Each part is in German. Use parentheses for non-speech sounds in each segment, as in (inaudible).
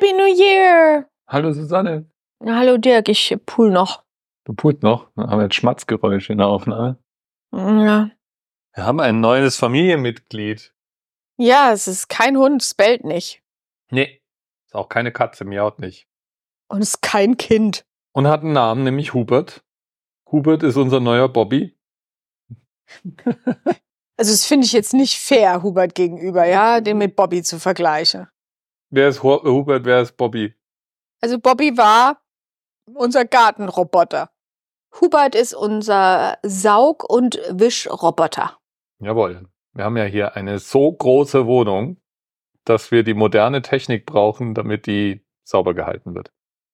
Happy New Year! Hallo Susanne. Hallo Dirk, ich pool noch. Du pult noch? Wir haben jetzt Schmatzgeräusche in der Aufnahme. Ja. Wir haben ein neues Familienmitglied. ja, es ist kein Hund, es bellt nicht. Nee. Ist auch keine Katze, miaut nicht. Und es ist kein Kind. Und hat einen Namen, nämlich Hubert. Hubert ist unser neuer Bobby. (laughs) Also das finde ich jetzt nicht fair Hubert gegenüber, ja, den mit Bobby zu vergleichen. Wer ist Hu- Hubert, wer ist Bobby? Also Bobby war unser Gartenroboter. Hubert ist unser Saug- und Wischroboter. Jawohl. Wir haben ja hier eine so große Wohnung, dass wir die moderne Technik brauchen, damit die sauber gehalten wird.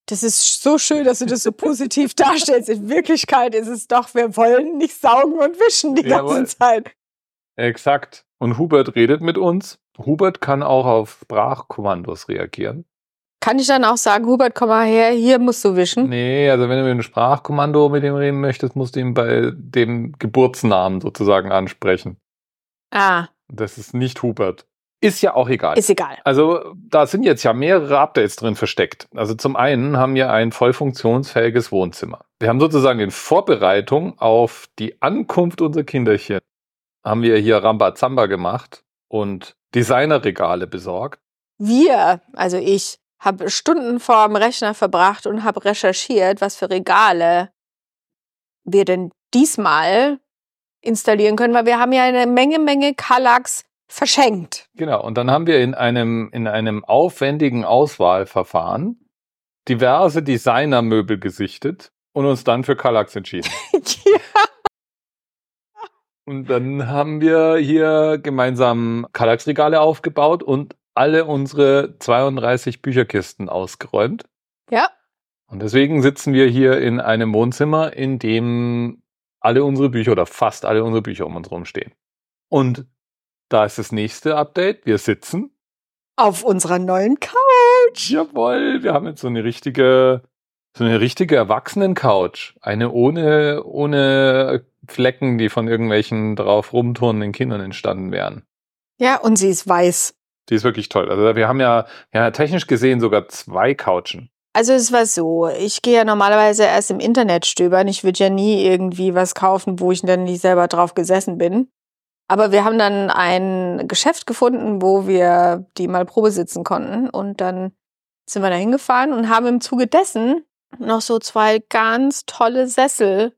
Das ist so schön, dass du das so positiv (laughs) darstellst. In Wirklichkeit ist es doch, wir wollen nicht saugen und wischen die ganze Jawohl. Zeit. Exakt. Und Hubert redet mit uns. Hubert kann auch auf Sprachkommandos reagieren. Kann ich dann auch sagen, Hubert, komm mal her, hier musst du wischen? Nee, also wenn du mit einem Sprachkommando mit ihm reden möchtest, musst du ihn bei dem Geburtsnamen sozusagen ansprechen. Ah, Das ist nicht Hubert. Ist ja auch egal. ist egal. Also da sind jetzt ja mehrere Updates drin versteckt. Also zum einen haben wir ein voll funktionsfähiges Wohnzimmer. Wir haben sozusagen in Vorbereitung auf die Ankunft unserer Kinderchen, haben wir hier Rambazamba gemacht und Designerregale besorgt. Wir, also ich, habe Stunden vor dem Rechner verbracht und habe recherchiert, was für Regale wir denn diesmal installieren können, weil wir haben ja eine Menge, Menge Kallax verschenkt. Genau, und dann haben wir in einem, in einem aufwendigen Auswahlverfahren diverse Designermöbel gesichtet und uns dann für Kallax entschieden. (laughs) (laughs) ja. Und dann haben wir hier gemeinsam Kallax-Regale aufgebaut und alle unsere 32 Bücherkisten ausgeräumt. ja, Und deswegen sitzen wir hier in einem Wohnzimmer, in dem alle unsere Bücher oder fast alle unsere Bücher um uns herum stehen. Und da ist das nächste Update. Wir sitzen auf unserer neuen Couch. Jawohl, wir haben jetzt so eine richtige, so eine richtige Erwachsenen-Couch. Eine ohne, ohne Flecken, die von irgendwelchen drauf rumturnenden Kindern entstanden wären. Ja, und sie ist weiß. Die ist wirklich toll. Also wir haben ja, ja technisch gesehen sogar zwei Couchen. Also es war so, ich gehe ja normalerweise erst im Internet stöbern. Ich würde ja nie irgendwie was kaufen, wo ich dann nicht selber drauf gesessen bin. Aber wir haben dann ein Geschäft gefunden, wo wir die mal Probe sitzen konnten. Und dann sind wir da hingefahren und haben im Zuge dessen noch so zwei ganz tolle Sessel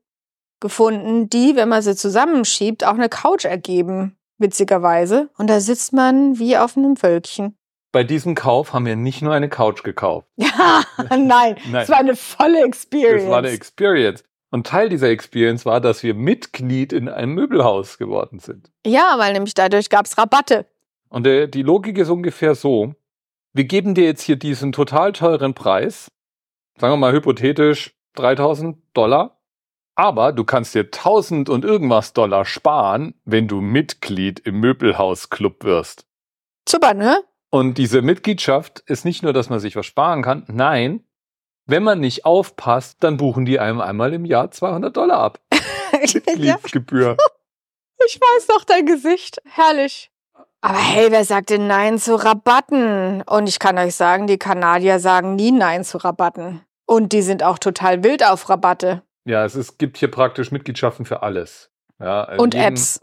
gefunden, die, wenn man sie zusammenschiebt, auch eine Couch ergeben, witzigerweise. Und da sitzt man wie auf einem Wölkchen. Bei diesem Kauf haben wir nicht nur eine Couch gekauft. (laughs) Ja, (laughs) nein, es war eine volle Experience. Das war eine Experience. Und Teil dieser Experience war, dass wir Mitglied in einem Möbelhaus geworden sind. Ja, weil nämlich dadurch gab's Rabatte. Und der, die Logik ist ungefähr so. Wir geben dir jetzt hier diesen total teuren Preis. Sagen wir mal hypothetisch 3000 Dollar. Aber du kannst dir 1000 und irgendwas Dollar sparen, wenn du Mitglied im Möbelhausclub wirst. Super, ne? Und diese Mitgliedschaft ist nicht nur, dass man sich was sparen kann. Nein, wenn man nicht aufpasst, dann buchen die einem einmal im Jahr 200 Dollar ab. (laughs) Mitgliedsgebühr. ich weiß doch dein Gesicht. Herrlich. Aber hey, wer sagt denn Nein zu Rabatten? Und ich kann euch sagen, die Kanadier sagen nie Nein zu Rabatten. Und die sind auch total wild auf Rabatte. Ja, es ist, gibt hier praktisch Mitgliedschaften für alles. Ja, also Und Apps.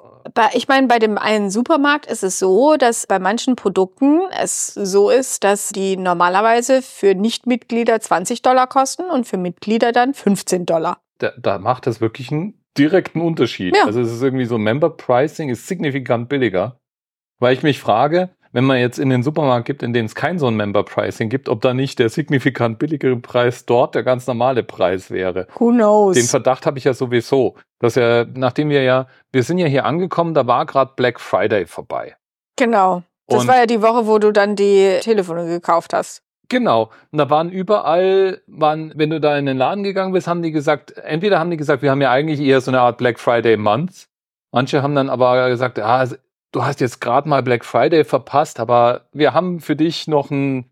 Ich meine, bei dem einen Supermarkt ist es so, dass bei manchen Produkten es so ist, dass die normalerweise für Nichtmitglieder 20 Dollar kosten und für Mitglieder dann 15 Dollar. Da, da macht das wirklich einen direkten Unterschied. Ja. Also es ist irgendwie so Member Pricing ist signifikant billiger. Weil ich mich frage, wenn man jetzt in den Supermarkt gibt, in dem es kein so ein Member Pricing gibt, ob da nicht der signifikant billigere Preis dort der ganz normale Preis wäre. Who knows? Den Verdacht habe ich ja sowieso, dass er, nachdem wir ja, wir sind ja hier angekommen, da war gerade Black Friday vorbei. Genau. Das Und- war ja die Woche, wo du dann die Telefone gekauft hast. Genau. Und da waren überall, waren, wenn du da in den Laden gegangen bist, haben die gesagt, entweder haben die gesagt, wir haben ja eigentlich eher so eine Art Black Friday Month. Manche haben dann aber gesagt, ah, du hast jetzt gerade mal Black Friday verpasst, aber wir haben für dich noch einen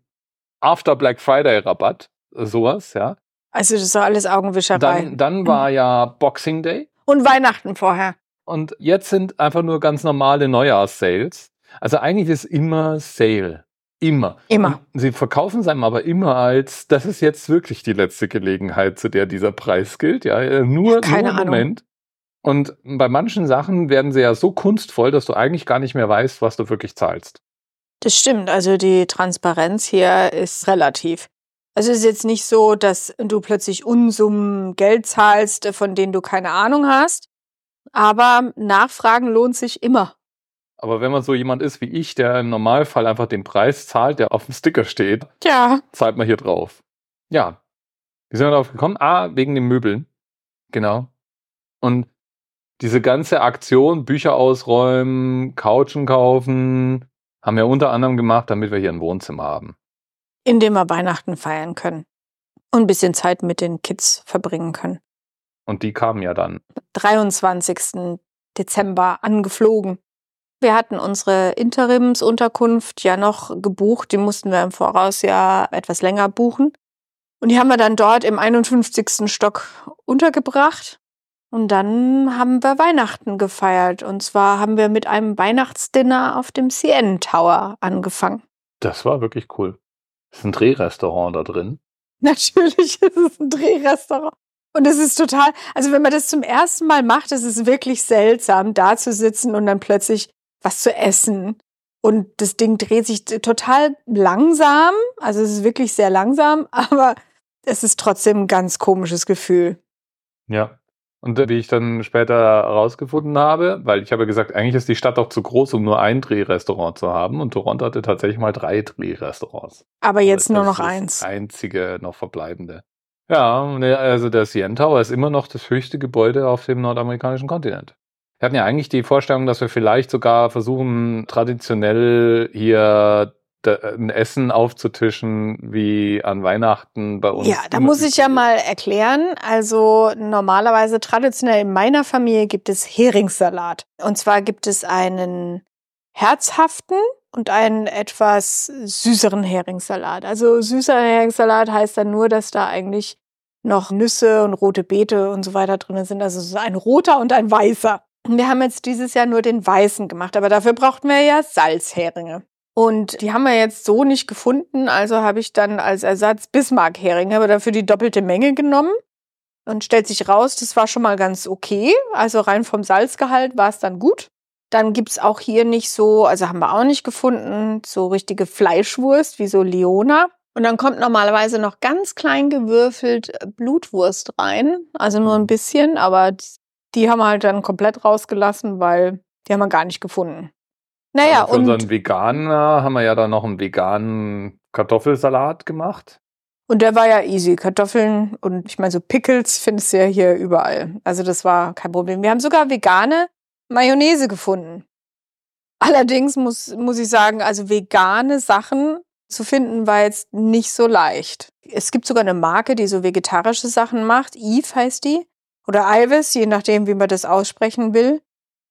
After Black Friday Rabatt. Sowas, ja. Also das ist doch alles Augenwischerei. Dann, dann war ja Boxing Day. Und Weihnachten vorher. Und jetzt sind einfach nur ganz normale Neujahrssales. Also eigentlich ist immer Sale. Immer. Immer. Und sie verkaufen es einem aber immer als, das ist jetzt wirklich die letzte Gelegenheit, zu der dieser Preis gilt. Ja, nur, Keine nur einen Moment. Und bei manchen Sachen werden sie ja so kunstvoll, dass du eigentlich gar nicht mehr weißt, was du wirklich zahlst. Das stimmt. Also die Transparenz hier ist relativ. Also es ist jetzt nicht so, dass du plötzlich Unsummen Geld zahlst, von denen du keine Ahnung hast. Aber Nachfragen lohnt sich immer. Aber wenn man so jemand ist wie ich, der im Normalfall einfach den Preis zahlt, der auf dem Sticker steht, Ja. zahlt man hier drauf. Ja. Wie sind wir darauf gekommen? Ah, wegen den Möbeln. Genau. Und diese ganze Aktion, Bücher ausräumen, Couchen kaufen, haben wir unter anderem gemacht, damit wir hier ein Wohnzimmer haben. Indem wir Weihnachten feiern können. Und ein bisschen Zeit mit den Kids verbringen können. Und die kamen ja dann. 23. Dezember angeflogen. Wir hatten unsere Interimsunterkunft ja noch gebucht. Die mussten wir im Voraus ja etwas länger buchen. Und die haben wir dann dort im 51. Stock untergebracht. Und dann haben wir Weihnachten gefeiert. Und zwar haben wir mit einem Weihnachtsdinner auf dem CN Tower angefangen. Das war wirklich cool. Es ist ein Drehrestaurant da drin. (laughs) Natürlich ist es ein Drehrestaurant. Und es ist total, also wenn man das zum ersten Mal macht, ist es wirklich seltsam, da zu sitzen und dann plötzlich was zu essen. Und das Ding dreht sich total langsam. Also es ist wirklich sehr langsam, (laughs) aber es ist trotzdem ein ganz komisches Gefühl. Ja. Und äh, wie ich dann später herausgefunden habe, weil ich habe gesagt, eigentlich ist die Stadt doch zu groß, um nur ein Drehrestaurant zu haben. Und Toronto hatte tatsächlich mal drei Drehrestaurants. Aber jetzt nur noch das eins. einzige noch verbleibende. Ja, ne, also der CN Tower ist immer noch das höchste Gebäude auf dem nordamerikanischen Kontinent. Wir hatten ja eigentlich die Vorstellung, dass wir vielleicht sogar versuchen, traditionell hier ein Essen aufzutischen wie an Weihnachten bei uns. Ja, da muss ich ja mal erklären. Also normalerweise traditionell in meiner Familie gibt es Heringssalat. Und zwar gibt es einen herzhaften und einen etwas süßeren Heringssalat. Also süßer Heringssalat heißt dann nur, dass da eigentlich noch Nüsse und rote Beete und so weiter drin sind. Also so ein roter und ein weißer. Wir haben jetzt dieses Jahr nur den weißen gemacht, aber dafür brauchten wir ja Salzheringe. Und die haben wir jetzt so nicht gefunden, also habe ich dann als Ersatz Bismarck-Heringe, aber dafür die doppelte Menge genommen. Und stellt sich raus, das war schon mal ganz okay. Also rein vom Salzgehalt war es dann gut. Dann gibt's auch hier nicht so, also haben wir auch nicht gefunden, so richtige Fleischwurst wie so Leona. Und dann kommt normalerweise noch ganz klein gewürfelt Blutwurst rein. Also nur ein bisschen, aber die haben wir halt dann komplett rausgelassen, weil die haben wir gar nicht gefunden. Naja, Aber für und, unseren Veganer haben wir ja dann noch einen veganen Kartoffelsalat gemacht. und der war ja easy. Kartoffeln und ich meine, so Pickles findest du ja hier überall. Also das war kein Problem. Wir haben sogar vegane Mayonnaise gefunden. Allerdings muss, muss ich sagen, also vegane Sachen zu finden war jetzt nicht so leicht. Es gibt sogar eine Marke, die so vegetarische Sachen macht. Eve heißt die. Oder Ives, je nachdem, wie man das aussprechen will.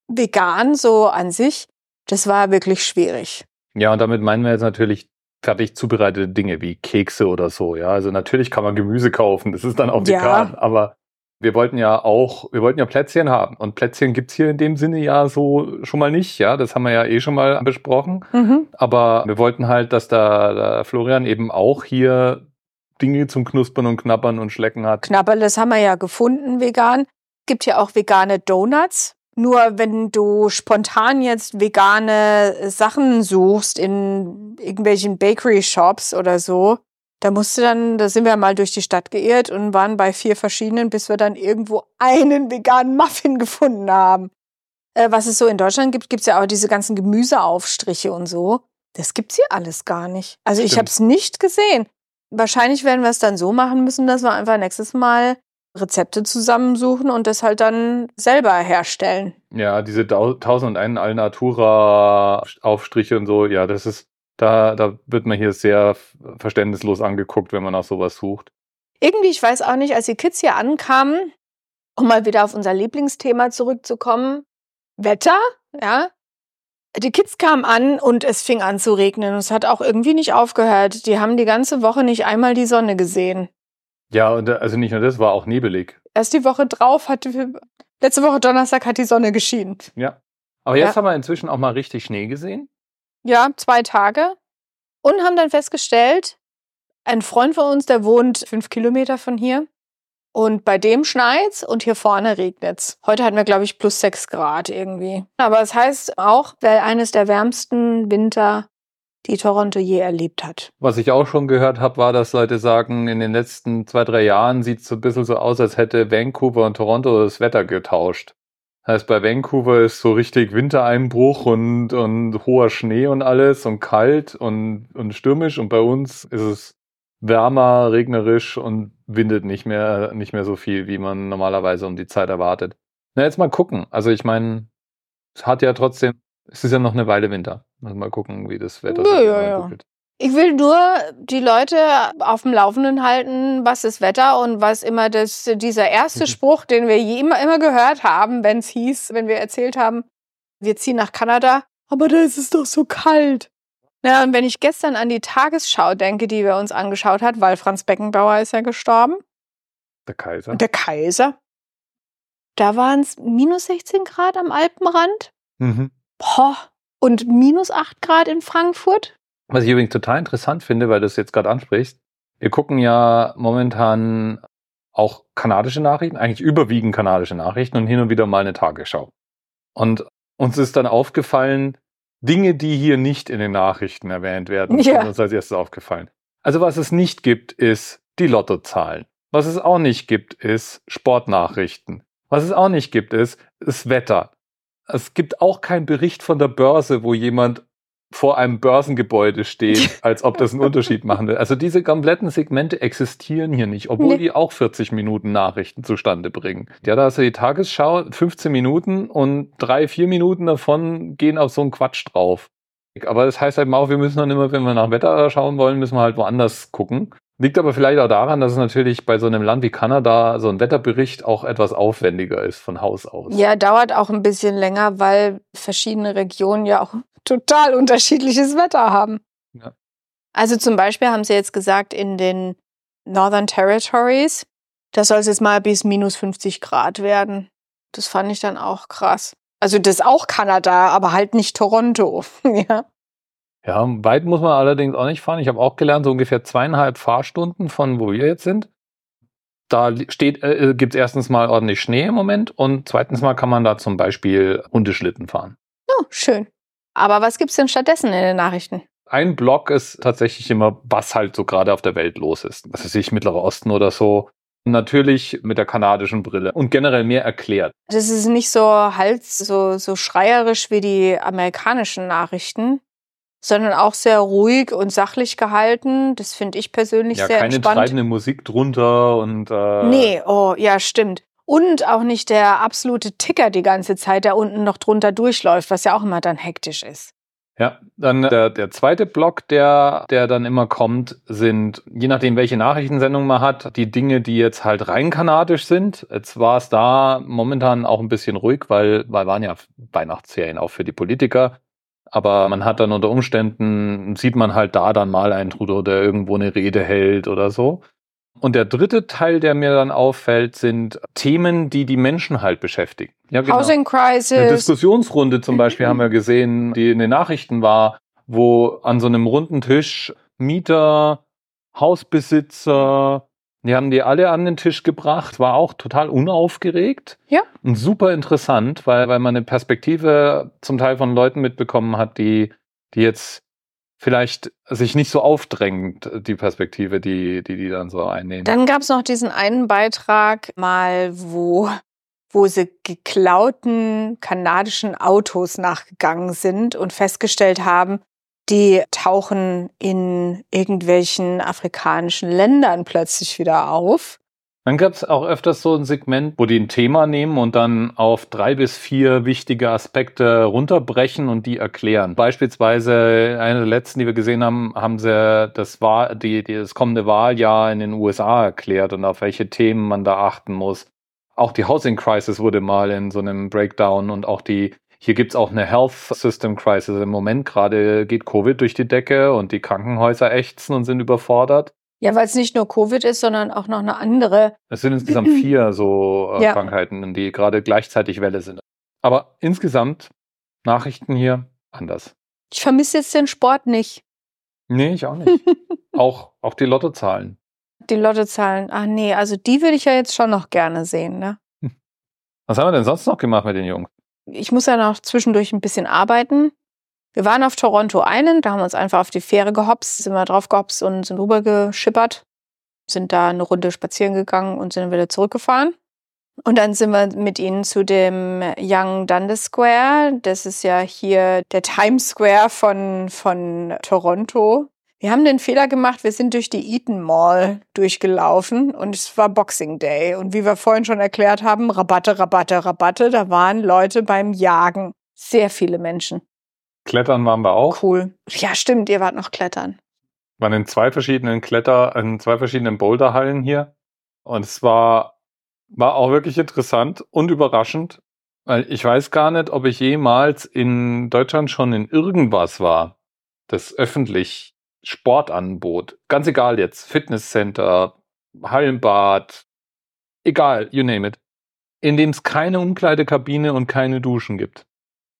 Vegan so an sich, das war wirklich schwierig. Ja, und damit meinen wir jetzt natürlich fertig zubereitete Dinge wie Kekse oder so. Ja, also natürlich kann man Gemüse kaufen, das ist dann auch Ja. vegan, aber wir wollten ja auch, wir wollten ja Plätzchen haben. Und Plätzchen gibt's hier in dem Sinne ja so schon mal nicht, ja. Das haben wir ja eh schon mal besprochen. Mhm. Aber wir wollten halt, dass da, da Florian eben auch hier Dinge zum Knuspern und Knabbern und Schlecken hat. Knabberl, das haben wir ja gefunden, vegan. Gibt ja auch vegane Donuts. Nur wenn du spontan jetzt vegane Sachen suchst in irgendwelchen Bakery Shops oder so, da musst du dann, da sind wir mal durch die Stadt geirrt und waren bei vier verschiedenen, bis wir dann irgendwo einen veganen Muffin (laughs) gefunden haben. Äh, was es so in Deutschland gibt, gibt's ja auch diese ganzen Gemüseaufstriche und so. Das gibt's hier alles gar nicht. Also ich Stimmt. habe es nicht gesehen. Wahrscheinlich werden wir es dann so machen müssen, dass wir einfach nächstes Mal Rezepte zusammensuchen und das halt dann selber herstellen. Ja, diese Dau- 1001 Alnatura-Aufstriche und so, ja, das ist, da, da wird man hier sehr verständnislos angeguckt, wenn man nach sowas sucht. Irgendwie, ich weiß auch nicht, als die Kids hier ankamen, um mal wieder auf unser Lieblingsthema zurückzukommen, Wetter, ja. Die Kids kamen an und es fing an zu regnen. Und es hat auch irgendwie nicht aufgehört. Die haben die ganze Woche nicht einmal die Sonne gesehen. Ja, und äh, also nicht nur das, war auch nebelig. Erst die Woche drauf hat, letzte Woche Donnerstag hat die Sonne geschienen. Ja. Aber jetzt Ja. haben wir inzwischen auch mal richtig Schnee gesehen. Ja, zwei Tage. Und haben dann festgestellt, ein Freund von uns, der wohnt fünf Kilometer von hier. Und bei dem schneit's und hier vorne regnet's. Heute hatten wir, glaube ich, plus sechs Grad irgendwie. Aber es das heißt auch, weil eines der wärmsten Winter, die Toronto je erlebt hat. Was ich auch schon gehört habe, war, dass Leute sagen, in den letzten zwei, drei Jahren sieht's so ein bisschen so aus, als hätte Vancouver und Toronto das Wetter getauscht. Heißt, bei Vancouver ist so richtig Wintereinbruch und, und hoher Schnee und alles und kalt und, und stürmisch und bei uns ist es wärmer, regnerisch und windet nicht mehr, nicht mehr so viel, wie man normalerweise um die Zeit erwartet. Na, jetzt mal gucken. Also ich meine, es hat ja trotzdem, es ist ja noch eine Weile Winter. Also mal gucken, wie das Wetter ja, ja, ja. Ich will nur die Leute auf dem Laufenden halten, was das Wetter und was immer das, dieser erste (laughs) Spruch, den wir je immer, immer gehört haben, wenn es hieß, wenn wir erzählt haben, wir ziehen nach Kanada, aber da ist es doch so kalt. Ja, und wenn ich gestern an die Tagesschau denke, die wir uns angeschaut hat, weil Franz Beckenbauer ist ja gestorben. Der Kaiser. Der Kaiser. Da waren es minus 16 Grad am Alpenrand. Mhm. Boah. Und minus 8 Grad in Frankfurt. Was ich übrigens total interessant finde, weil du es jetzt gerade ansprichst. Wir gucken ja momentan auch kanadische Nachrichten, eigentlich überwiegend kanadische Nachrichten und hin und wieder mal eine Tagesschau. Und uns ist dann aufgefallen, Dinge, die hier nicht in den Nachrichten erwähnt werden, ja. sind uns als erstes aufgefallen. Also was es nicht gibt, ist die Lottozahlen. Was es auch nicht gibt, ist Sportnachrichten. Was es auch nicht gibt, ist das Wetter. Es gibt auch keinen Bericht von der Börse, wo jemand vor einem Börsengebäude steht, als ob das einen Unterschied machen will. Also diese kompletten Segmente existieren hier nicht, obwohl nee. die auch 40 Minuten Nachrichten zustande bringen. Ja, da hast du die Tagesschau, 15 Minuten und drei, vier Minuten davon gehen auf so einen Quatsch drauf. Aber das heißt halt auch, wir müssen dann immer, wenn wir nach Wetter schauen wollen, müssen wir halt woanders gucken. Liegt aber vielleicht auch daran, dass es natürlich bei so einem Land wie Kanada so ein Wetterbericht auch etwas aufwendiger ist von Haus aus. Ja, dauert auch ein bisschen länger, weil verschiedene Regionen ja auch total unterschiedliches Wetter haben. Ja. Also zum Beispiel haben sie jetzt gesagt, in den Northern Territories, da soll es jetzt mal bis minus 50 Grad werden. Das fand ich dann auch krass. Also das ist auch Kanada, aber halt nicht Toronto. (laughs) ja. Ja, weit muss man allerdings auch nicht fahren. Ich habe auch gelernt, so ungefähr zweieinhalb Fahrstunden von wo wir jetzt sind. Da steht, äh, gibt es erstens mal ordentlich Schnee im Moment und zweitens mal kann man da zum Beispiel Hundeschlitten fahren. Oh, schön. Aber was gibt's denn stattdessen in den Nachrichten? Ein Blog ist tatsächlich immer, was halt so gerade auf der Welt los ist. Was weiß ich, Mittlerer Osten oder so. Natürlich mit der kanadischen Brille und generell mehr erklärt. Das ist nicht so hals, so, so schreierisch wie die amerikanischen Nachrichten, sondern auch sehr ruhig und sachlich gehalten. Das finde ich persönlich ja, sehr keine entspannt. Keine treibende Musik drunter und. Äh nee, oh, ja, stimmt. Und auch nicht der absolute Ticker die ganze Zeit, der unten noch drunter durchläuft, was ja auch immer dann hektisch ist. Ja, dann der, der zweite Block, der, der dann immer kommt, sind, je nachdem, welche Nachrichtensendung man hat, die Dinge, die jetzt halt rein kanadisch sind. Jetzt war es da momentan auch ein bisschen ruhig, weil, weil waren ja Weihnachtsferien auch für die Politiker. Aber man hat dann unter Umständen, sieht man halt da dann mal einen Trudeau, der irgendwo eine Rede hält oder so. Und der dritte Teil, der mir dann auffällt, sind Themen, die die Menschen halt beschäftigen. Ja, genau. Housing Crisis. Eine Diskussionsrunde zum Beispiel (laughs) haben wir gesehen, die in den Nachrichten war, wo an so einem runden Tisch Mieter, Hausbesitzer, die haben die alle an den Tisch gebracht, war auch total unaufgeregt. Ja. Und super interessant, weil, weil man eine Perspektive zum Teil von Leuten mitbekommen hat, die, die jetzt vielleicht sich nicht so aufdrängt, die Perspektive, die die, die dann so einnehmen. Dann gab es noch diesen einen Beitrag mal, wo, wo sie geklauten kanadischen Autos nachgegangen sind und festgestellt haben, die tauchen in irgendwelchen afrikanischen Ländern plötzlich wieder auf. Dann gab es auch öfters so ein Segment, wo die ein Thema nehmen und dann auf drei bis vier wichtige Aspekte runterbrechen und die erklären. Beispielsweise eine der letzten, die wir gesehen haben, haben sie das, Wahl, die, die, das kommende Wahljahr in den USA erklärt und auf welche Themen man da achten muss. Auch die Housing Crisis wurde mal in so einem Breakdown und auch die hier gibt's auch eine Health System Crisis. Im Moment gerade geht Covid durch die Decke und die Krankenhäuser ächzen und sind überfordert. Ja, weil es nicht nur Covid ist, sondern auch noch eine andere. (clears throat) Es sind insgesamt vier so äh, ja. Krankheiten, die gerade gleichzeitig Welle sind. Aber insgesamt Nachrichten hier anders. Ich vermisse jetzt den Sport nicht. Nee, ich auch nicht. (laughs) auch, auch die Lottozahlen. Die Lottozahlen. Ach nee, also die würde ich ja jetzt schon noch gerne sehen, ne? Was haben wir denn sonst noch gemacht mit den Jungs? Ich muss ja noch zwischendurch ein bisschen arbeiten. Wir waren auf Toronto Island, da haben wir uns einfach auf die Fähre gehopst, sind wir drauf gehopst und sind rübergeschippert, sind da eine Runde spazieren gegangen und sind wieder zurückgefahren. Und dann sind wir mit ihnen zu dem Young Dundas Square. Das ist ja hier der Times Square von, von Toronto. Wir haben den Fehler gemacht, wir sind durch die Eaton Mall durchgelaufen und es war Boxing Day. Und wie wir vorhin schon erklärt haben, Rabatte, Rabatte, Rabatte, da waren Leute beim Jagen. Sehr viele Menschen. Klettern waren wir auch. Cool. Ja, stimmt, ihr wart noch klettern. Wir waren in zwei verschiedenen Kletter, in zwei verschiedenen Boulderhallen hier. Und es war, war auch wirklich interessant und überraschend. Weil ich weiß gar nicht, ob ich jemals in Deutschland schon in irgendwas war, das öffentlich Sport anbot. Ganz egal jetzt. Fitnesscenter, Hallenbad, egal, you name it. In dem es keine Umkleidekabine und keine Duschen gibt.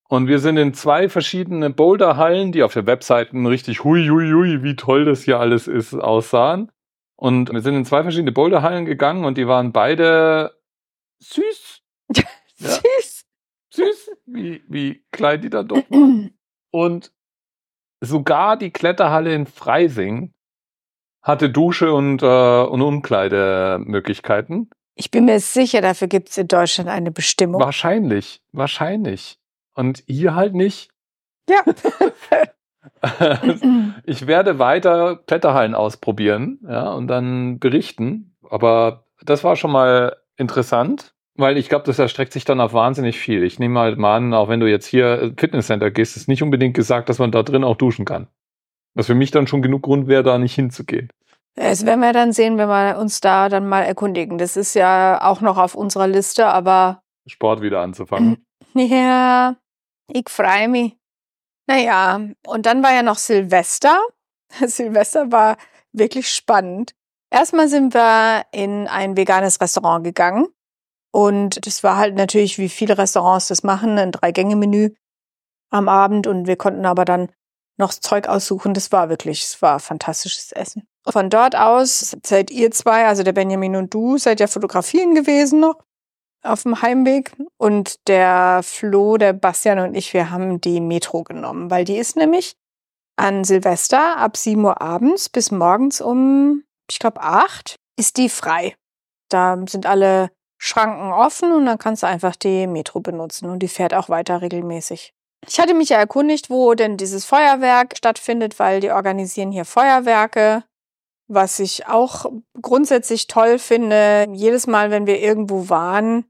Und wir sind in zwei verschiedene Boulderhallen, die auf der Webseite richtig hui, hui, hui, wie toll das hier alles ist, aussahen. Und wir sind in zwei verschiedene Boulderhallen gegangen und die waren beide süß. (laughs) Ja. Süß. Süß, wie, wie klein die da doch waren. (clears throat) Und sogar die Kletterhalle in Freising hatte Dusche und, äh, und Umkleidemöglichkeiten. Ich bin mir sicher, dafür gibt es in Deutschland eine Bestimmung. Wahrscheinlich, wahrscheinlich. Und hier halt nicht. Ja. (laughs) ich werde weiter Kletterhallen ausprobieren, ja, und dann berichten. Aber das war schon mal interessant, weil ich glaube, das erstreckt sich dann auf wahnsinnig viel. Ich nehme halt mal an, auch wenn du jetzt hier Fitnesscenter gehst, ist nicht unbedingt gesagt, dass man da drin auch duschen kann. Was für mich dann schon genug Grund wäre, da nicht hinzugehen. Das werden wir dann sehen, wenn wir uns da dann mal erkundigen. Das ist ja auch noch auf unserer Liste, aber. Sport wieder anzufangen. (clears throat) Ja, ich freue mich. Naja, und dann war ja noch Silvester. (laughs) Silvester war wirklich spannend. Erstmal sind wir in ein veganes Restaurant gegangen. Und das war halt natürlich, wie viele Restaurants das machen, ein Drei-Gänge-Menü am Abend. Und wir konnten aber dann noch Zeug aussuchen. Das war wirklich, es war fantastisches Essen. Von dort aus seid ihr zwei, also der Benjamin und du, seid ja fotografieren gewesen noch auf dem Heimweg und der Flo, der Bastian und ich, wir haben die Metro genommen, weil die ist nämlich an Silvester ab 7 Uhr abends bis morgens um, ich glaube, 8 ist die frei. Da sind alle Schranken offen und dann kannst du einfach die Metro benutzen und die fährt auch weiter regelmäßig. Ich hatte mich ja erkundigt, wo denn dieses Feuerwerk stattfindet, weil die organisieren hier Feuerwerke, was ich auch grundsätzlich toll finde. Jedes Mal, wenn wir irgendwo waren,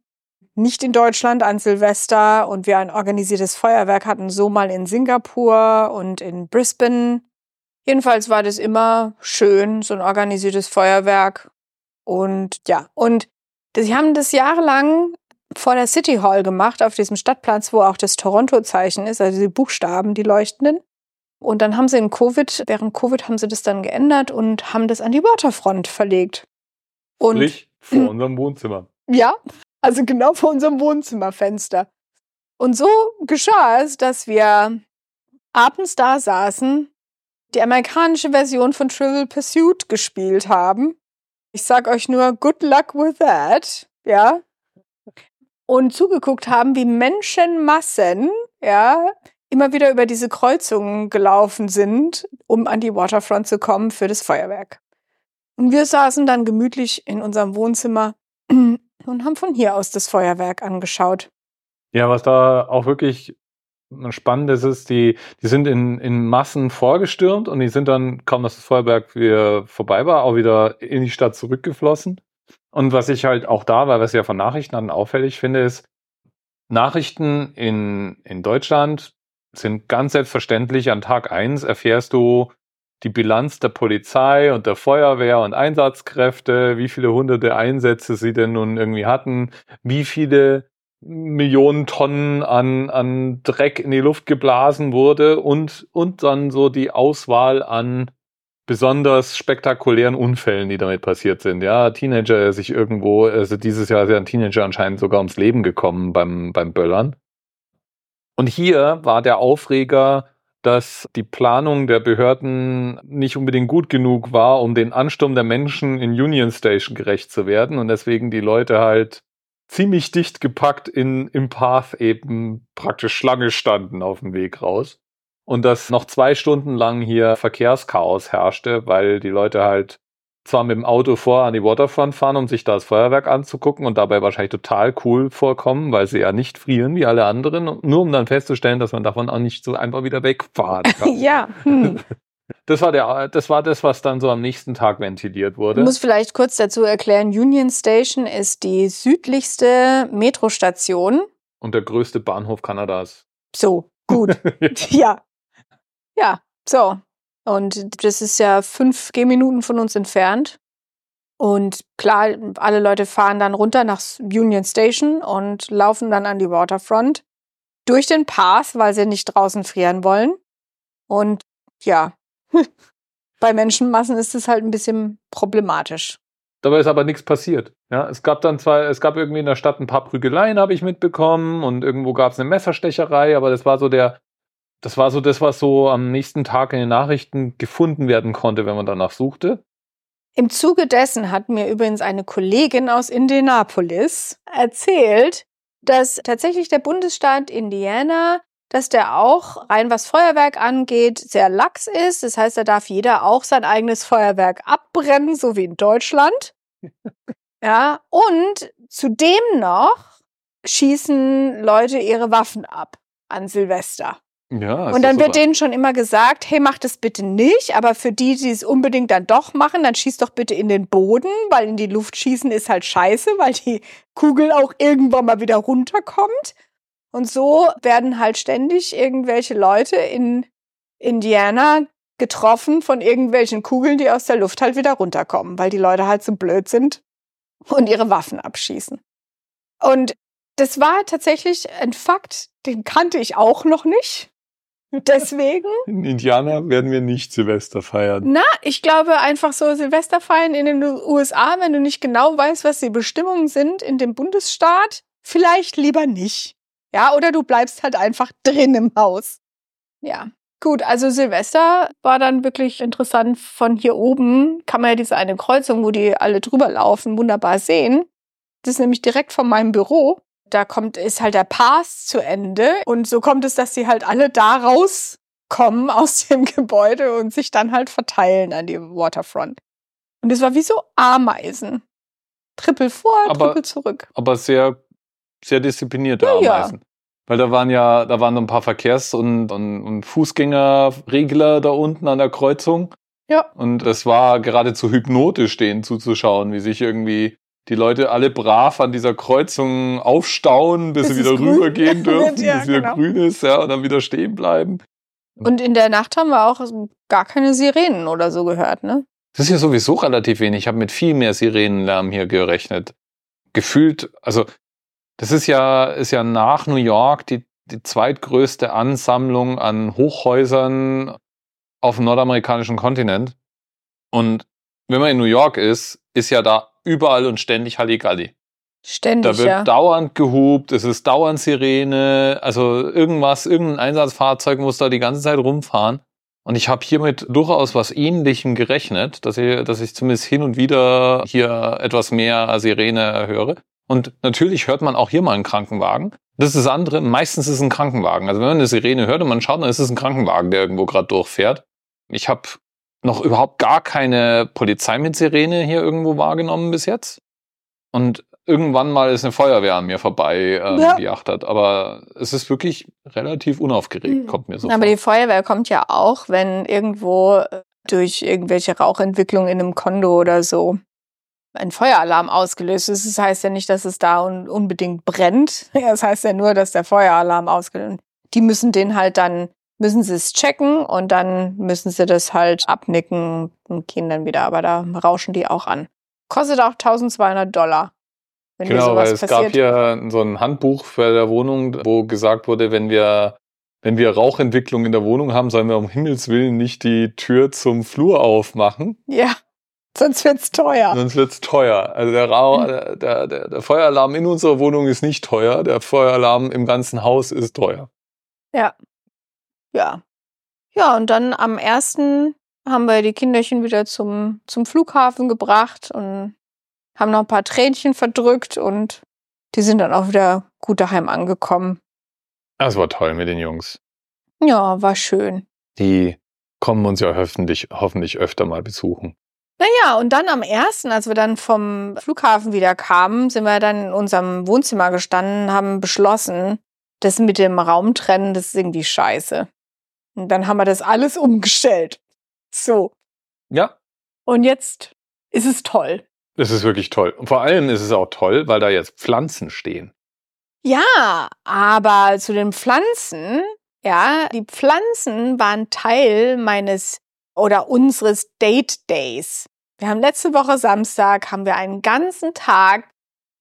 nicht in Deutschland an Silvester und wir ein organisiertes Feuerwerk hatten, so mal in Singapur und in Brisbane. Jedenfalls war das immer schön, so ein organisiertes Feuerwerk. Und ja, und sie haben das jahrelang vor der City Hall gemacht, auf diesem Stadtplatz, wo auch das Toronto-Zeichen ist, also die Buchstaben, die leuchtenden. Und dann haben sie in Covid, während Covid haben sie das dann geändert und haben das an die Waterfront verlegt. Und Sprich, (clears throat) vor unserem Wohnzimmer. Ja, also genau vor unserem Wohnzimmerfenster. Und so geschah es, dass wir abends da saßen, die amerikanische Version von Trivial Pursuit gespielt haben. Ich sag euch nur, good luck with that, ja. Und zugeguckt haben, wie Menschenmassen, ja, immer wieder über diese Kreuzungen gelaufen sind, um an die Waterfront zu kommen für das Feuerwerk. Und wir saßen dann gemütlich in unserem Wohnzimmer (clears throat) und haben von hier aus das Feuerwerk angeschaut. Ja, was da auch wirklich spannend ist, ist, die, die sind in, in Massen vorgestürmt und die sind dann, kaum dass das Feuerwerk wieder vorbei war, auch wieder in die Stadt zurückgeflossen. Und was ich halt auch da, weil wir es ja von Nachrichten an auffällig finde, ist, Nachrichten in, in Deutschland sind ganz selbstverständlich. An Tag eins erfährst du, die Bilanz der Polizei und der Feuerwehr und Einsatzkräfte, wie viele hunderte Einsätze sie denn nun irgendwie hatten, wie viele Millionen Tonnen an, an Dreck in die Luft geblasen wurde und, und dann so die Auswahl an besonders spektakulären Unfällen, die damit passiert sind. Ja, Teenager sich irgendwo, also dieses Jahr ist ja ein Teenager anscheinend sogar ums Leben gekommen beim, beim Böllern. Und hier war der Aufreger, dass die Planung der Behörden nicht unbedingt gut genug war, um den Ansturm der Menschen in Union Station gerecht zu werden und deswegen die Leute halt ziemlich dicht gepackt in, im Path eben praktisch Schlange standen auf dem Weg raus. Und dass noch zwei Stunden lang hier Verkehrschaos herrschte, weil die Leute halt zwar mit dem Auto vor an die Waterfront fahren, um sich da das Feuerwerk anzugucken und dabei wahrscheinlich total cool vorkommen, weil sie ja nicht frieren wie alle anderen, nur um dann festzustellen, dass man davon auch nicht so einfach wieder wegfahren (laughs) kann. ja. Hm. Das war der, das war das, was dann so am nächsten Tag ventiliert wurde. Ich muss vielleicht kurz dazu erklären, Union Station ist die südlichste Metrostation. Und der größte Bahnhof Kanadas. So, gut. (laughs) ja. Ja, so. Und das ist ja fünf Gehminuten von uns entfernt. Und klar, alle Leute fahren dann runter nach Union Station und laufen dann an die Waterfront durch den Pass, weil sie nicht draußen frieren wollen. Und ja, (laughs) bei Menschenmassen ist es halt ein bisschen problematisch. Dabei ist aber nichts passiert. Ja, es gab dann zwar, es gab irgendwie in der Stadt ein paar Prügeleien, habe ich mitbekommen, und irgendwo gab es eine Messerstecherei, aber das war so der das war so das, was so am nächsten Tag in den Nachrichten gefunden werden konnte, wenn man danach suchte. Im Zuge dessen hat mir übrigens eine Kollegin aus Indianapolis erzählt, dass tatsächlich der Bundesstaat Indiana, dass der auch rein was Feuerwerk angeht, sehr lax ist. Das heißt, da darf jeder auch sein eigenes Feuerwerk abbrennen, so wie in Deutschland. (laughs) ja, und zudem noch schießen Leute ihre Waffen ab an Silvester. Ja, und dann wird denen schon immer gesagt, hey, mach das bitte nicht, aber für die, die es unbedingt dann doch machen, dann schieß doch bitte in den Boden, weil in die Luft schießen ist halt scheiße, weil die Kugel auch irgendwann mal wieder runterkommt. Und so werden halt ständig irgendwelche Leute in Indiana getroffen von irgendwelchen Kugeln, die aus der Luft halt wieder runterkommen, weil die Leute halt so blöd sind und ihre Waffen abschießen. Und das war tatsächlich ein Fakt, den kannte ich auch noch nicht. Deswegen. (laughs) In Indianer werden wir nicht Silvester feiern. Na, ich glaube einfach so Silvester feiern in den USA, wenn du nicht genau weißt, was die Bestimmungen sind in dem Bundesstaat, vielleicht lieber nicht. Ja, oder du bleibst halt einfach (laughs) drin im Haus. Ja. Gut, also Silvester war dann wirklich interessant. Von hier oben kann man ja diese eine Kreuzung, wo die alle drüber laufen, wunderbar sehen. Das ist nämlich direkt von meinem Büro da kommt, ist halt der Pass zu Ende. Und so kommt es, dass sie halt alle da rauskommen (laughs) aus dem Gebäude und sich dann halt verteilen an die Waterfront. Und es war wie so Ameisen. Trippel vor, aber, Trippel zurück. Aber sehr, sehr disziplinierte ja, Ameisen. Ja. Weil da waren ja, da waren ein paar Verkehrs- und, und, und Fußgängerregler da unten an der Kreuzung. Ja. Und es war geradezu hypnotisch, denen zuzuschauen, wie sich irgendwie die Leute alle brav an dieser Kreuzung aufstauen, bis, bis sie wieder rübergehen (laughs) dürfen, ja, bis es wieder genau. grün ist, ja, und dann wieder stehen bleiben. Und in der Nacht haben wir auch gar keine Sirenen oder so gehört, ne? Das ist ja sowieso relativ wenig. Ich habe mit viel mehr Sirenenlärm hier gerechnet. Gefühlt, also das ist ja, ist ja nach New York die, die zweitgrößte Ansammlung an Hochhäusern auf dem nordamerikanischen Kontinent. Und wenn man in New York ist, ist ja da überall und ständig Halligalli. Ständig, Da wird ja. dauernd gehupt, es ist dauernd Sirene, also irgendwas, irgendein Einsatzfahrzeug muss da die ganze Zeit rumfahren. Und ich habe hiermit durchaus was Ähnlichem gerechnet, dass ich, dass ich zumindest hin und wieder hier etwas mehr Sirene höre. Und natürlich hört man auch hier mal einen Krankenwagen. Das ist das andere, meistens ist es ein Krankenwagen. Also wenn man eine Sirene hört und man schaut, dann ist es ein Krankenwagen, der irgendwo gerade durchfährt. Ich habe noch überhaupt gar keine Polizei mit Sirene hier irgendwo wahrgenommen bis jetzt. Und irgendwann mal ist eine Feuerwehr an mir vorbei ähm, ja. geachtet. Aber es ist wirklich relativ unaufgeregt, mhm. kommt mir so Aber vor. die Feuerwehr kommt ja auch, wenn irgendwo äh, durch irgendwelche Rauchentwicklung in einem Kondo oder so ein Feueralarm ausgelöst ist. Das heißt ja nicht, dass es da un unbedingt brennt. (laughs) Das heißt ja nur, dass der Feueralarm ausgelöst ist. Die müssen den halt dann müssen sie es checken und dann müssen sie das halt abnicken und gehen dann wieder. Aber da rauschen die auch an. Kostet auch 1200 Dollar. Wenn genau, weil es passiert. gab hier so ein Handbuch für der Wohnung, wo gesagt wurde, wenn wir, wenn wir Rauchentwicklung in der Wohnung haben, sollen wir um Himmels Willen nicht die Tür zum Flur aufmachen. Ja. Sonst wird's teuer. Sonst wird's teuer. Also der, Rauch, mhm. der, der, der Feueralarm in unserer Wohnung ist nicht teuer. Der Feueralarm im ganzen Haus ist teuer. Ja, ja. Ja, und dann am ersten haben wir die Kinderchen wieder zum, zum Flughafen gebracht und haben noch ein paar Tränchen verdrückt und die sind dann auch wieder gut daheim angekommen. Das war toll mit den Jungs. Ja, war schön. Die kommen uns ja hoffentlich, hoffentlich öfter mal besuchen. Naja, und dann am ersten, als wir dann vom Flughafen wieder kamen, sind wir dann in unserem Wohnzimmer gestanden, haben beschlossen, das mit dem Raumtrennen, das ist irgendwie scheiße. Und dann haben wir das alles umgestellt. So. Ja. Und jetzt ist es toll. Es ist wirklich toll. Und vor allem ist es auch toll, weil da jetzt Pflanzen stehen. Ja, aber zu den Pflanzen, ja, die Pflanzen waren Teil meines oder unseres Date Days. Wir haben letzte Woche Samstag, haben wir einen ganzen Tag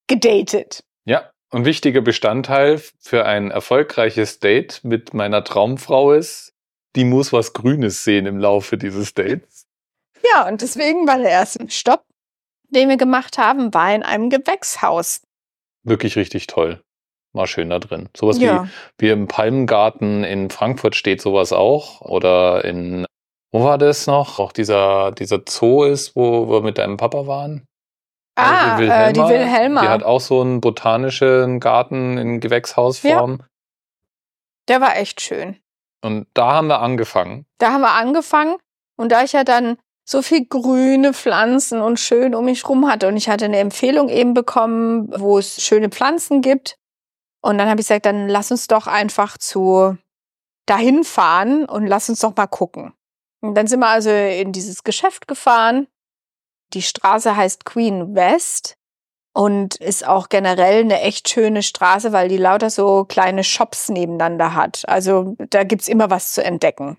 gedatet. Ja, und wichtiger Bestandteil für ein erfolgreiches Date mit meiner Traumfrau ist, die muss was Grünes sehen im Laufe dieses Dates. Ja, und deswegen war der erste Stopp, den wir gemacht haben, war in einem Gewächshaus. Wirklich richtig toll. War schön da drin. Sowas Ja. wie, wie im Palmengarten in Frankfurt steht sowas auch. Oder in, wo war das noch? Auch dieser, dieser Zoo ist, wo wir mit deinem Papa waren. Ah, äh, die Wilhelma. Die hat auch so einen botanischen Garten in Gewächshausform. Der war echt schön. Und da haben wir angefangen. Da haben wir angefangen und da ich ja dann so viel grüne Pflanzen und schön um mich rum hatte und ich hatte eine Empfehlung eben bekommen, wo es schöne Pflanzen gibt. Und dann habe ich gesagt, dann lass uns doch einfach zu dahin fahren und lass uns doch mal gucken. Und dann sind wir also in dieses Geschäft gefahren. Die Straße heißt Queen West und ist auch generell eine echt schöne Straße, weil die lauter so kleine Shops nebeneinander hat. Also da gibt's immer was zu entdecken.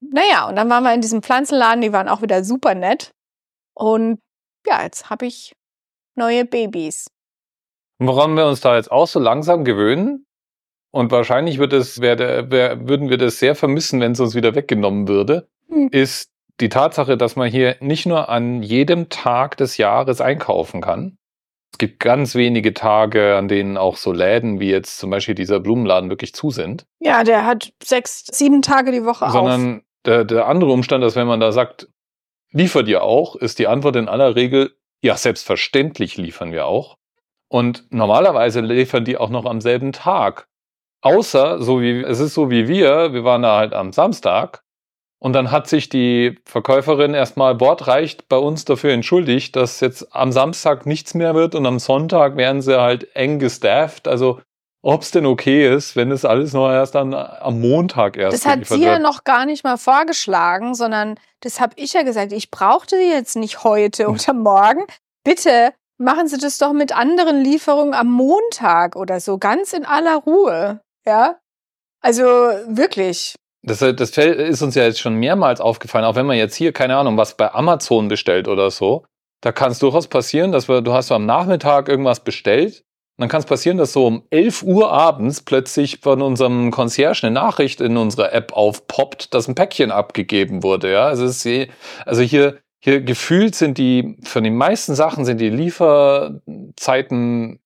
Naja, und dann waren wir in diesem Pflanzenladen, die waren auch wieder super nett. Und ja, jetzt habe ich neue Babys. Woran wir uns da jetzt auch so langsam gewöhnen. Und wahrscheinlich wird es, wär, wär, würden wir das sehr vermissen, wenn es uns wieder weggenommen würde, Hm. ist die Tatsache, dass man hier nicht nur an jedem Tag des Jahres einkaufen kann. Es gibt ganz wenige Tage, an denen auch so Läden wie jetzt zum Beispiel dieser Blumenladen wirklich zu sind. Ja, der hat sechs, sieben Tage die Woche auf. sondern der, der andere Umstand, dass wenn man da sagt, liefert ihr auch, ist die Antwort in aller Regel, ja, selbstverständlich liefern wir auch. Und normalerweise liefern die auch noch am selben Tag. Außer, so wie, es ist so wie wir, wir waren da halt am Samstag und dann hat sich die Verkäuferin erstmal wortreich bei uns dafür entschuldigt, dass jetzt am Samstag nichts mehr wird und am Sonntag werden sie halt eng gestafft. Also, ob es denn okay ist, wenn es alles noch erst dann am Montag erst das hat sie ja noch gar nicht mal vorgeschlagen, sondern das habe ich ja gesagt. Ich brauchte die jetzt nicht heute oder morgen. Bitte machen Sie das doch mit anderen Lieferungen am Montag oder so, ganz in aller Ruhe. Ja? Also wirklich. Das, das fällt- ist uns ja jetzt schon mehrmals aufgefallen, auch wenn man jetzt hier, keine Ahnung, was bei Amazon bestellt oder so. Da kann es durchaus passieren, dass wir, du hast so am Nachmittag irgendwas bestellt. Und dann kann es passieren, dass so um 11 Uhr abends plötzlich von unserem Concierge eine Nachricht in unserer App aufpoppt, dass ein Päckchen abgegeben wurde. Ja, also, ist, also hier, hier gefühlt sind die, für die meisten Sachen sind die Lieferzeiten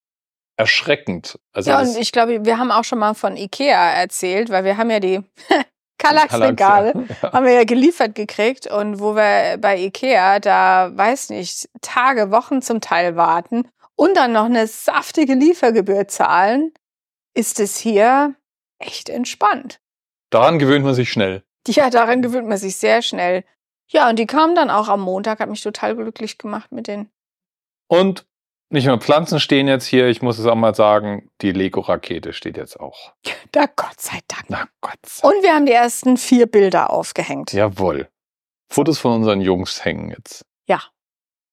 erschreckend. Also Ja, und ich glaube, wir haben auch schon mal von Ikea erzählt, weil wir haben ja die (laughs) Kallax-Regale. (laughs) Ja. haben wir ja geliefert gekriegt und wo wir bei Ikea da, weiß nicht, Tage, Wochen zum Teil warten und dann noch eine saftige Liefergebühr zahlen, ist es hier echt entspannt. Daran gewöhnt man sich schnell. Ja, daran gewöhnt man sich sehr schnell. Ja, und die kamen dann auch am Montag, hat mich total glücklich gemacht mit den. Und nicht nur Pflanzen stehen jetzt hier, ich muss es auch mal sagen, die Lego-Rakete steht jetzt auch. Da Gott sei Dank. Na Gott sei Und wir haben die ersten vier Bilder aufgehängt. Jawohl. Fotos von unseren Jungs hängen jetzt.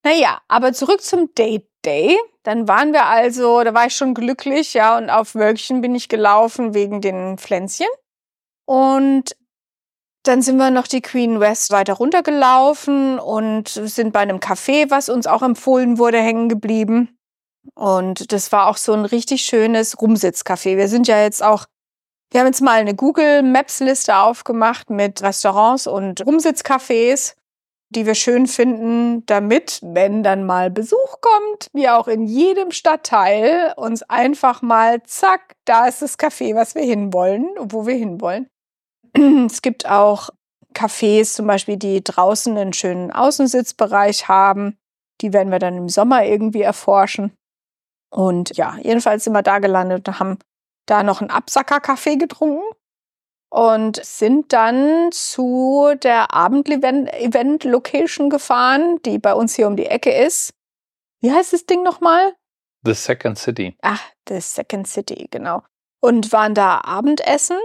Naja, aber zurück zum Date Day. Dann waren wir also, da war ich schon glücklich, ja, und auf Wölkchen bin ich gelaufen wegen den Pflänzchen. Und dann sind wir noch die Queen West weiter runtergelaufen und sind bei einem Café, was uns auch empfohlen wurde, hängen geblieben. Und das war auch so ein richtig schönes Rumsitzcafé. Wir sind ja jetzt auch, wir haben jetzt mal eine Google Maps Liste aufgemacht mit Restaurants und Rumsitzcafés die wir schön finden, damit, wenn dann mal Besuch kommt, wir auch in jedem Stadtteil uns einfach mal, zack, da ist das Café, was wir hinwollen, wo wir hinwollen. (clears throat) Es gibt auch Cafés zum Beispiel, die draußen einen schönen Außensitzbereich haben. Die werden wir dann im Sommer irgendwie erforschen. Und ja, jedenfalls sind wir da gelandet und haben da noch einen Absacker-Kaffee getrunken und sind dann zu der Abend-Event-Location gefahren, die bei uns hier um die Ecke ist. Wie heißt das Ding nochmal? The Second City. Ach, The Second City, genau. Und waren da Abendessen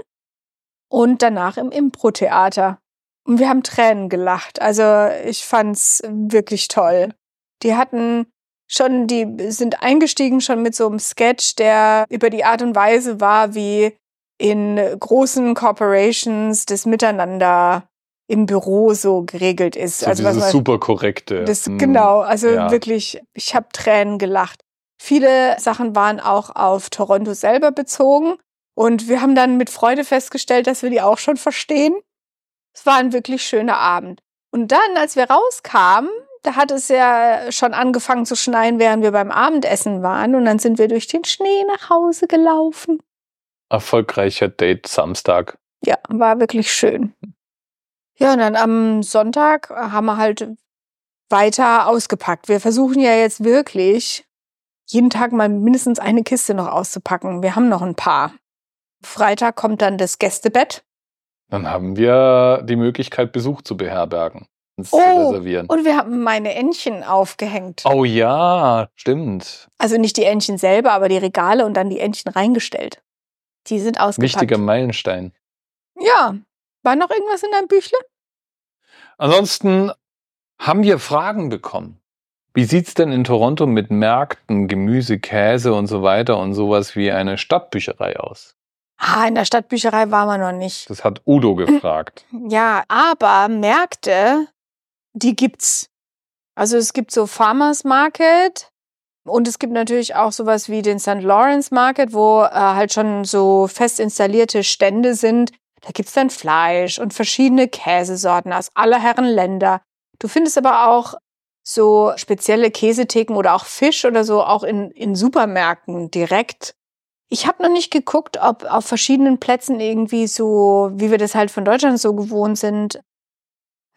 und danach im Impro-Theater. Und wir haben Tränen gelacht. Also ich fand's wirklich toll. Die hatten schon, die sind eingestiegen schon mit so einem Sketch, der über die Art und Weise war, wie in großen Corporations das Miteinander im Büro so geregelt ist. So also dieses was super korrekte. Das, hm, genau, also ja. wirklich, ich habe Tränen gelacht. Viele Sachen waren auch auf Toronto selber bezogen und wir haben dann mit Freude festgestellt, dass wir die auch schon verstehen. Es war ein wirklich schöner Abend. Und dann, als wir rauskamen, da hat es ja schon angefangen zu schneien, während wir beim Abendessen waren. Und dann sind wir durch den Schnee nach Hause gelaufen. Erfolgreicher Date Samstag. Ja, war wirklich schön. Ja, und dann am Sonntag haben wir halt weiter ausgepackt. Wir versuchen ja jetzt wirklich jeden Tag mal mindestens eine Kiste noch auszupacken. Wir haben noch ein paar. Freitag kommt dann das Gästebett. Dann haben wir die Möglichkeit, Besuch zu beherbergen oh, reservieren. Und wir haben meine Entchen aufgehängt. Oh ja, stimmt. Also nicht die Entchen selber, aber die Regale und dann die Entchen reingestellt. Die sind ausgepackt. Wichtiger Meilenstein. Ja. War noch irgendwas in deinem Büchle? Ansonsten haben wir Fragen bekommen. Wie sieht's denn in Toronto mit Märkten, Gemüse, Käse und so weiter und sowas wie eine Stadtbücherei aus? Ah, in der Stadtbücherei waren wir noch nicht. Das hat Udo gefragt. (clears throat) Ja, aber Märkte die gibt's. Also es gibt so Farmers Market und es gibt natürlich auch sowas wie den St. Lawrence Market, wo äh, halt schon so fest installierte Stände sind. Da gibt's dann Fleisch und verschiedene Käsesorten aus aller Herren Länder. Du findest aber auch so spezielle Käsetheken oder auch Fisch oder so auch in, in Supermärkten direkt. Ich habe noch nicht geguckt, ob auf verschiedenen Plätzen irgendwie so, wie wir das halt von Deutschland so gewohnt sind,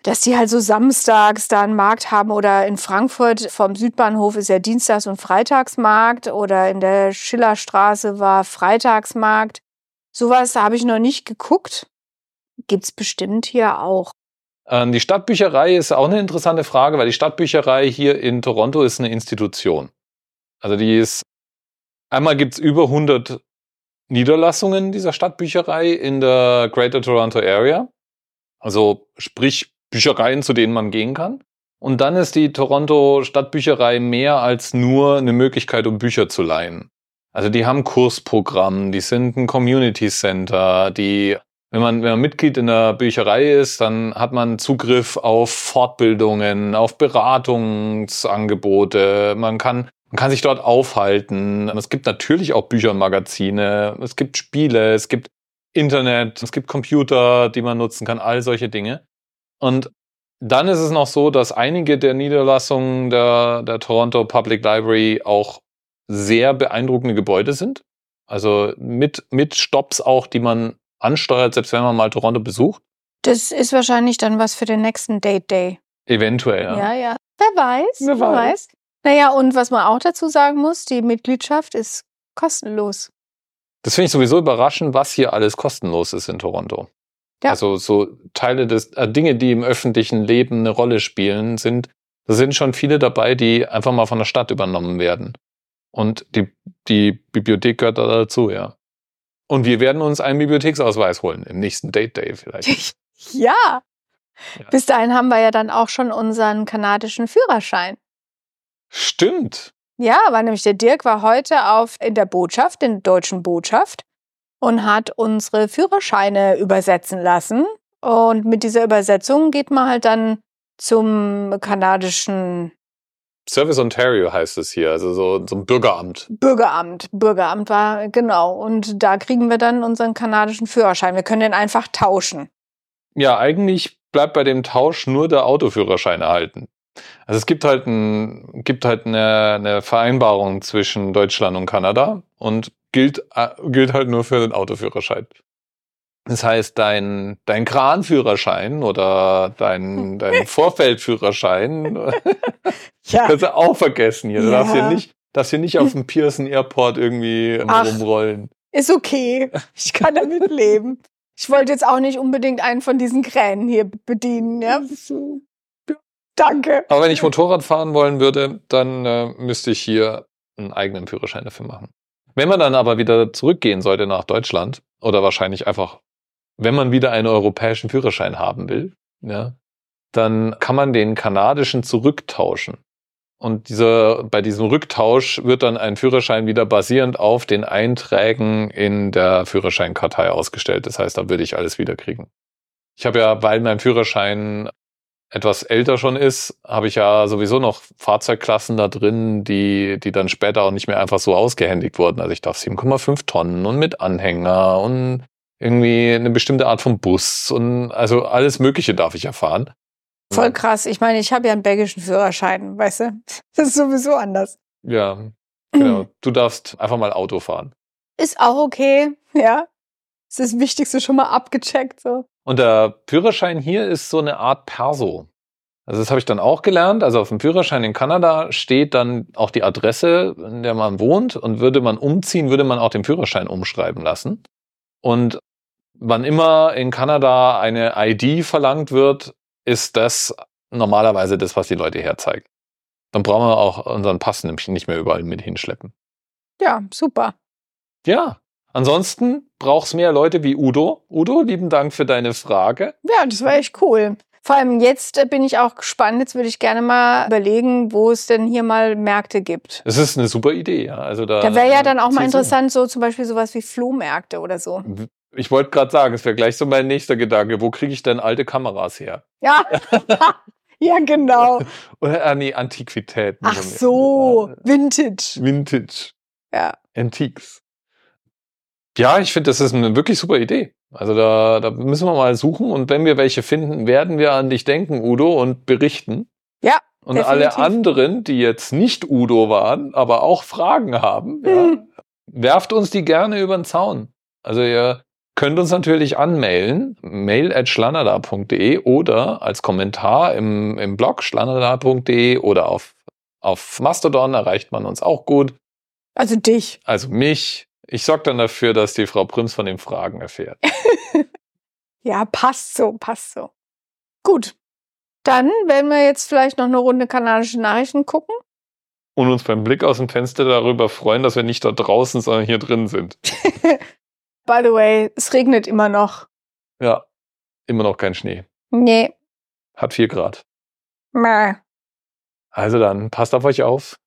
dass die halt so samstags da einen Markt haben oder in Frankfurt vom Südbahnhof ist ja Dienstags- und Freitagsmarkt oder in der Schillerstraße war Freitagsmarkt. Sowas habe ich noch nicht geguckt. Gibt's bestimmt hier auch. Ähm, die Stadtbücherei ist auch eine interessante Frage, weil die Stadtbücherei hier in Toronto ist eine Institution. Also die ist, einmal gibt's über 100 Niederlassungen dieser Stadtbücherei in der Greater Toronto Area. Also sprich Büchereien, zu denen man gehen kann. Und dann ist die Toronto Stadtbücherei mehr als nur eine Möglichkeit, um Bücher zu leihen. Also die haben Kursprogramm, die sind ein Community Center, die, wenn man, wenn man Mitglied in der Bücherei ist, dann hat man Zugriff auf Fortbildungen, auf Beratungsangebote, man kann, man kann sich dort aufhalten. Es gibt natürlich auch Bücher und Magazine, es gibt Spiele, es gibt Internet, es gibt Computer, die man nutzen kann, all solche Dinge. Und dann ist es noch so, dass einige der Niederlassungen der, der Toronto Public Library auch sehr beeindruckende Gebäude sind. Also mit, mit Stops auch, die man ansteuert, selbst wenn man mal Toronto besucht. Das ist wahrscheinlich dann was für den nächsten Date Day. Eventuell, ja. Ja, ja. Wer weiß. Wer, wer weiß. Naja, und was man auch dazu sagen muss, die Mitgliedschaft ist kostenlos. Das finde ich sowieso überraschend, was hier alles kostenlos ist in Toronto. Ja. Also so Teile des äh, Dinge, die im öffentlichen Leben eine Rolle spielen, sind da sind schon viele dabei, die einfach mal von der Stadt übernommen werden. Und die, die Bibliothek gehört da dazu, ja. Und wir werden uns einen Bibliotheksausweis holen im nächsten Date Day vielleicht. (laughs) ja. ja. Bis dahin haben wir ja dann auch schon unseren kanadischen Führerschein. Stimmt. Ja, weil nämlich der Dirk war heute auf in der Botschaft, in der deutschen Botschaft und hat unsere Führerscheine übersetzen lassen. Und mit dieser Übersetzung geht man halt dann zum kanadischen Service Ontario heißt es hier, also so, so ein Bürgeramt. Bürgeramt, Bürgeramt war, genau. Und da kriegen wir dann unseren kanadischen Führerschein. Wir können den einfach tauschen. Ja, eigentlich bleibt bei dem Tausch nur der Autoführerschein erhalten. Also es gibt halt, ein, gibt halt eine, eine Vereinbarung zwischen Deutschland und Kanada und gilt, äh, gilt halt nur für den Autoführerschein. Das heißt, dein, dein Kranführerschein oder dein, (laughs) dein Vorfeldführerschein (laughs) Ja. kannst du auch vergessen hier. Du Ja. darfst hier nicht, darfst hier nicht auf dem Pearson Airport irgendwie Ach. rumrollen. Ist okay. Ich kann damit leben. Ich wollte jetzt auch nicht unbedingt einen von diesen Kränen hier bedienen, ja. Danke. Aber wenn ich Motorrad fahren wollen würde, dann äh, müsste ich hier einen eigenen Führerschein dafür machen. Wenn man dann aber wieder zurückgehen sollte nach Deutschland oder wahrscheinlich einfach, wenn man wieder einen europäischen Führerschein haben will, ja, dann kann man den kanadischen zurücktauschen. Und dieser, bei diesem Rücktausch wird dann ein Führerschein wieder basierend auf den Einträgen in der Führerscheinkartei ausgestellt. Das heißt, da würde ich alles wieder kriegen. Ich habe ja, weil mein Führerschein etwas älter schon ist, habe ich ja sowieso noch Fahrzeugklassen da drin, die, die dann später auch nicht mehr einfach so ausgehändigt wurden. Also ich darf 7,5 Tonnen und mit Anhänger und irgendwie eine bestimmte Art von Bus und also alles Mögliche darf ich erfahren. Voll krass. Ich meine, ich habe ja einen belgischen Führerschein, weißt du? Das ist sowieso anders. Ja, genau. Du darfst einfach mal Auto fahren. Ist auch okay, ja. Das ist das Wichtigste schon mal abgecheckt, so. Und der Führerschein hier ist so eine Art Perso. Also das habe ich dann auch gelernt. Also auf dem Führerschein in Kanada steht dann auch die Adresse, in der man wohnt. Und würde man umziehen, würde man auch den Führerschein umschreiben lassen. Und wann immer in Kanada eine ID verlangt wird, ist das normalerweise das, was die Leute herzeigen. Dann brauchen wir auch unseren Pass nämlich nicht mehr überall mit hinschleppen. Ja, super. Ja, ansonsten braucht es mehr Leute wie Udo. Udo, lieben Dank für deine Frage. Ja, das war echt cool. Vor allem jetzt äh, bin ich auch gespannt. Jetzt würde ich gerne mal überlegen, wo es denn hier mal Märkte gibt. Es ist eine super Idee, ja. Also da, Da wäre ja dann auch mal interessant, so zum Beispiel sowas wie Flohmärkte oder so. Ich wollte gerade sagen, es wäre gleich so mein nächster Gedanke. Wo kriege ich denn alte Kameras her? Ja, (laughs) ja, genau. (laughs) Oder äh, nee, Antiquitäten. Ach so, Vintage. Vintage. Ja. Antiques. Ja, ich finde, das ist eine wirklich super Idee. Also da, da müssen wir mal suchen und wenn wir welche finden, werden wir an dich denken, Udo, und berichten. Ja, Und alle definitiv. anderen, die jetzt nicht Udo waren, aber auch Fragen haben, ja, Hm. werft uns die gerne über den Zaun. Also ihr könnt uns natürlich anmailen, mail at schlanada.de oder als Kommentar im, im Blog schlanada.de oder auf, auf Mastodon erreicht man uns auch gut. Also dich. Also mich. Ich sorge dann dafür, dass die Frau Prims von den Fragen erfährt. (laughs) Ja, passt so, passt so. Gut. Dann werden wir jetzt vielleicht noch eine Runde kanadische Nachrichten gucken. Und uns beim Blick aus dem Fenster darüber freuen, dass wir nicht da draußen, sondern hier drin sind. (laughs) By the way, es regnet immer noch. Ja, immer noch kein Schnee. Nee. Hat vier Grad. Mäh. Also dann, passt auf euch auf.